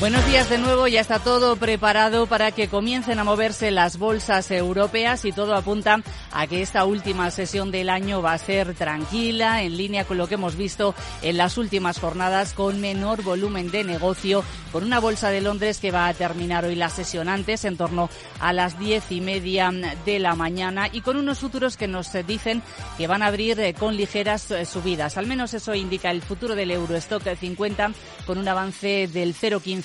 Buenos días de nuevo, ya está todo preparado para que comiencen a moverse las bolsas europeas y todo apunta a que esta última sesión del año va a ser tranquila, en línea con lo que hemos visto en las últimas jornadas, con menor volumen de negocio, con una bolsa de Londres que va a terminar hoy la sesión antes, en torno a las diez y media de la mañana, y con unos futuros que nos dicen que van a abrir eh, con ligeras eh, subidas. Al menos eso indica el futuro del Eurostock 50 con un avance del 0,15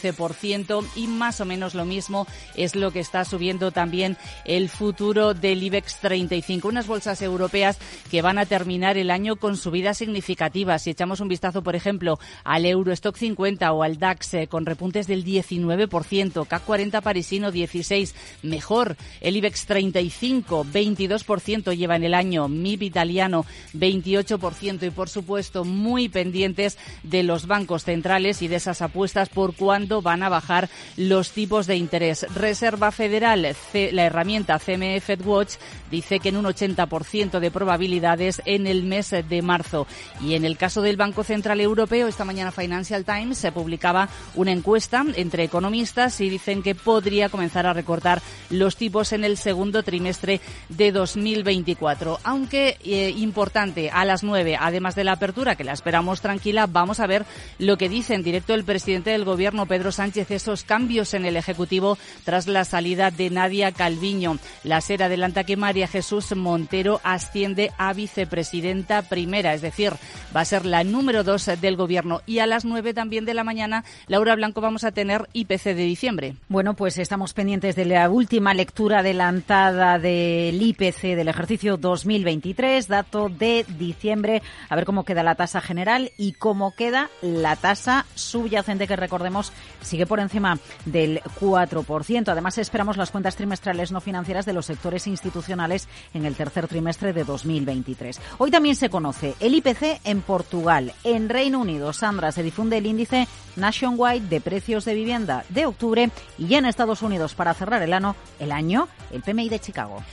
y más o menos lo mismo es lo que está subiendo también el futuro del IBEX 35. Unas bolsas europeas que van a terminar el año con subidas significativas. Si echamos un vistazo, por ejemplo, al Eurostock 50 o al DAX eh, con repuntes del 19%, CAC 40 parisino 16, mejor el IBEX 35 22% lleva en el año, MIB italiano 28% y por supuesto muy pendientes de los bancos centrales y de esas apuestas por van a bajar los tipos de interés. Reserva Federal, la herramienta CME FedWatch, dice que en un 80% de probabilidades en el mes de marzo. Y en el caso del Banco Central Europeo, esta mañana Financial Times se publicaba una encuesta entre economistas y dicen que podría comenzar a recortar los tipos en el segundo trimestre de 2024. Aunque eh, importante, a las 9, además de la apertura, que la esperamos tranquila, vamos a ver lo que dice en directo el presidente del Gobierno, Pedro Sánchez, esos cambios en el Ejecutivo tras la salida de Nadia Calviño. La SER adelanta que María Jesús Montero asciende a vicepresidenta primera, es decir, va a ser la número dos del Gobierno. Y a las nueve también de la mañana, Laura Blanco, vamos a tener IPC de diciembre. Bueno, pues estamos pendientes de la última lectura adelantada del IPC del ejercicio 2023, dato de diciembre, a ver cómo queda la tasa general y cómo queda la tasa subyacente que recordemos sigue por encima del 4%. Además, esperamos las cuentas trimestrales no financieras de los sectores institucionales en el tercer trimestre de 2023. Hoy también se conoce el IPC en Portugal. En Reino Unido, Sandra, se difunde el índice Nationwide de precios de vivienda de octubre y en Estados Unidos, para cerrar el año, el año, el PMI de Chicago.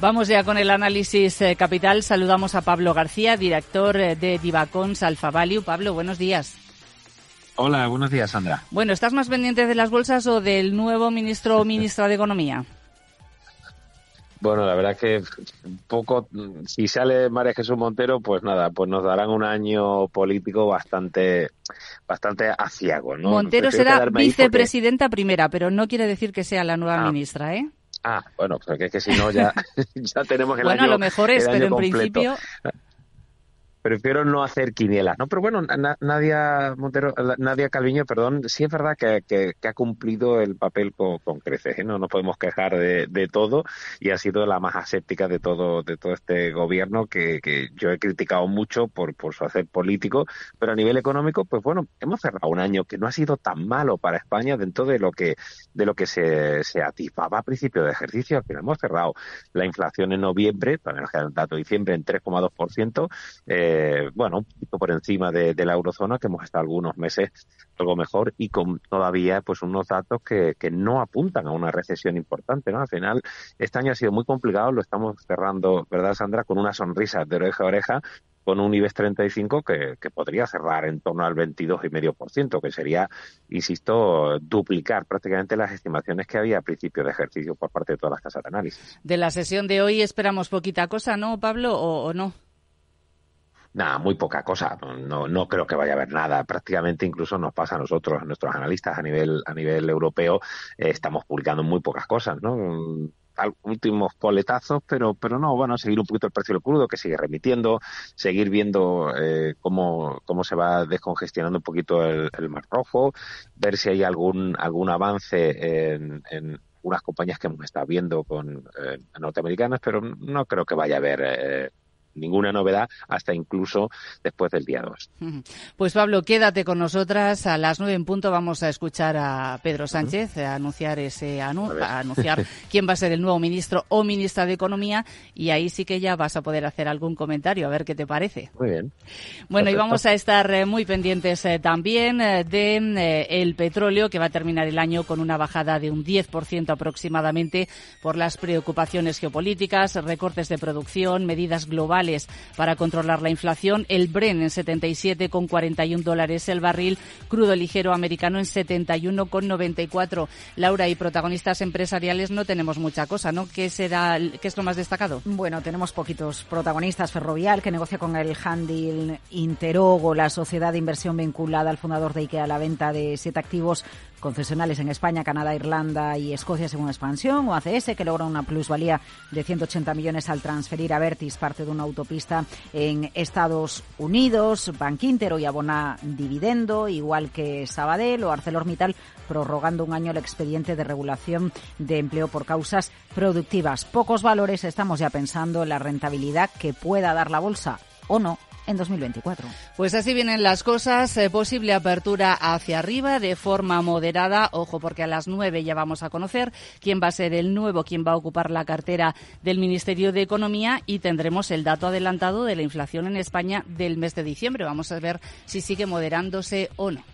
Vamos ya con el análisis eh, capital. Saludamos a Pablo García, director eh, de Divacons Alfa Value. Pablo, buenos días. Hola, buenos días, Sandra. Bueno, ¿estás más pendiente de las bolsas o del nuevo ministro o ministra de Economía? Bueno, la verdad que un poco, si sale María Jesús Montero, pues nada, pues nos darán un año político bastante, bastante aciago, ¿no? Montero será vicepresidenta primera, pero no quiere decir que sea la nueva ah. ministra, ¿eh? Ah, bueno, porque es que si no ya, ya tenemos el bueno, año Bueno, a lo mejor es, pero en principio prefiero no hacer quinielas, ¿no? Pero bueno, Nadia Montero, Nadia Calviño, perdón, sí es verdad que, ha cumplido el papel con, creces, ¿eh? No nos podemos quejar de, todo y ha sido la más aséptica de todo, de todo este gobierno que, yo he criticado mucho por, por su hacer político, pero a nivel económico, pues bueno, hemos cerrado un año que no ha sido tan malo para España dentro de lo que, de lo que se, se atisbaba a principio de ejercicio, al final hemos cerrado la inflación en noviembre, también el dato de diciembre en 3,2%, eh, eh, bueno, un poquito por encima de, la eurozona, que hemos estado algunos meses algo mejor y con todavía pues unos datos que, no apuntan a una recesión importante, ¿no? Al final, este año ha sido muy complicado, lo estamos cerrando, ¿verdad, Sandra? Con una sonrisa de oreja a oreja, con un IBEX 35 que, que podría cerrar en torno al 22,5%, que sería, insisto, duplicar prácticamente las estimaciones que había a principio de ejercicio por parte de todas las casas de análisis. De la sesión de hoy esperamos poquita cosa, ¿no, Pablo, o no? Nada, muy poca cosa. No, no creo que vaya a haber nada. Prácticamente incluso nos pasa a nosotros, a nuestros analistas a nivel, a nivel europeo, eh, estamos publicando muy pocas cosas, ¿no? últimos coletazos, pero, pero no, bueno, seguir un poquito el precio del crudo que sigue remitiendo, seguir viendo eh, cómo, cómo se va descongestionando un poquito el, Mar Rojo, ver si hay algún, algún avance en, en unas compañías que hemos estado viendo con eh, norteamericanas, pero no creo que vaya a haber eh, ninguna novedad hasta incluso después del día 2. Pues Pablo, quédate con nosotras. A las nueve en punto vamos a escuchar a Pedro Sánchez a anunciar ese anunciar quién va a ser el nuevo ministro o ministra de Economía y ahí sí que ya vas a poder hacer algún comentario a ver qué te parece. Muy bien. Bueno, y vamos a estar eh, muy pendientes eh, también eh, de el petróleo que va a terminar el año con una bajada de un 10% aproximadamente por las preocupaciones geopolíticas, recortes de producción, medidas globales para controlar la inflación. El Bren en 77,41 dólares el barril. Crudo ligero americano en 71,94. Laura y protagonistas empresariales no tenemos mucha cosa, ¿no? ¿Qué será, qué es lo más destacado? Bueno, tenemos poquitos protagonistas. Ferrovial, que negocia con el Handil Interogo, la sociedad de inversión vinculada al fundador de IKEA, la venta de siete activos concesionales en España, Canadá, Irlanda y Escocia según expansión, o ACS, que logra una plusvalía de 180 millones al transferir a Vertis parte de una autopista en Estados Unidos, Bankinter hoy abona dividendo, igual que Sabadell o ArcelorMittal prorrogando un año el expediente de regulación de empleo por causas productivas. Pocos valores, estamos ya pensando en la rentabilidad que pueda dar la bolsa o no en 2024. Pues así vienen las cosas. Eh, posible apertura hacia arriba de forma moderada. Ojo, porque a las nueve ya vamos a conocer quién va a ser el nuevo, quién va a ocupar la cartera del Ministerio de Economía y tendremos el dato adelantado de la inflación en España del mes de diciembre. Vamos a ver si sigue moderándose o no.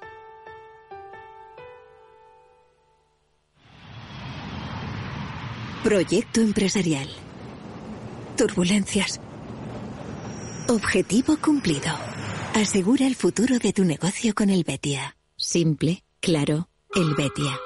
Proyecto empresarial. Turbulencias. Objetivo cumplido. Asegura el futuro de tu negocio con el Betia. Simple, claro, el Betia.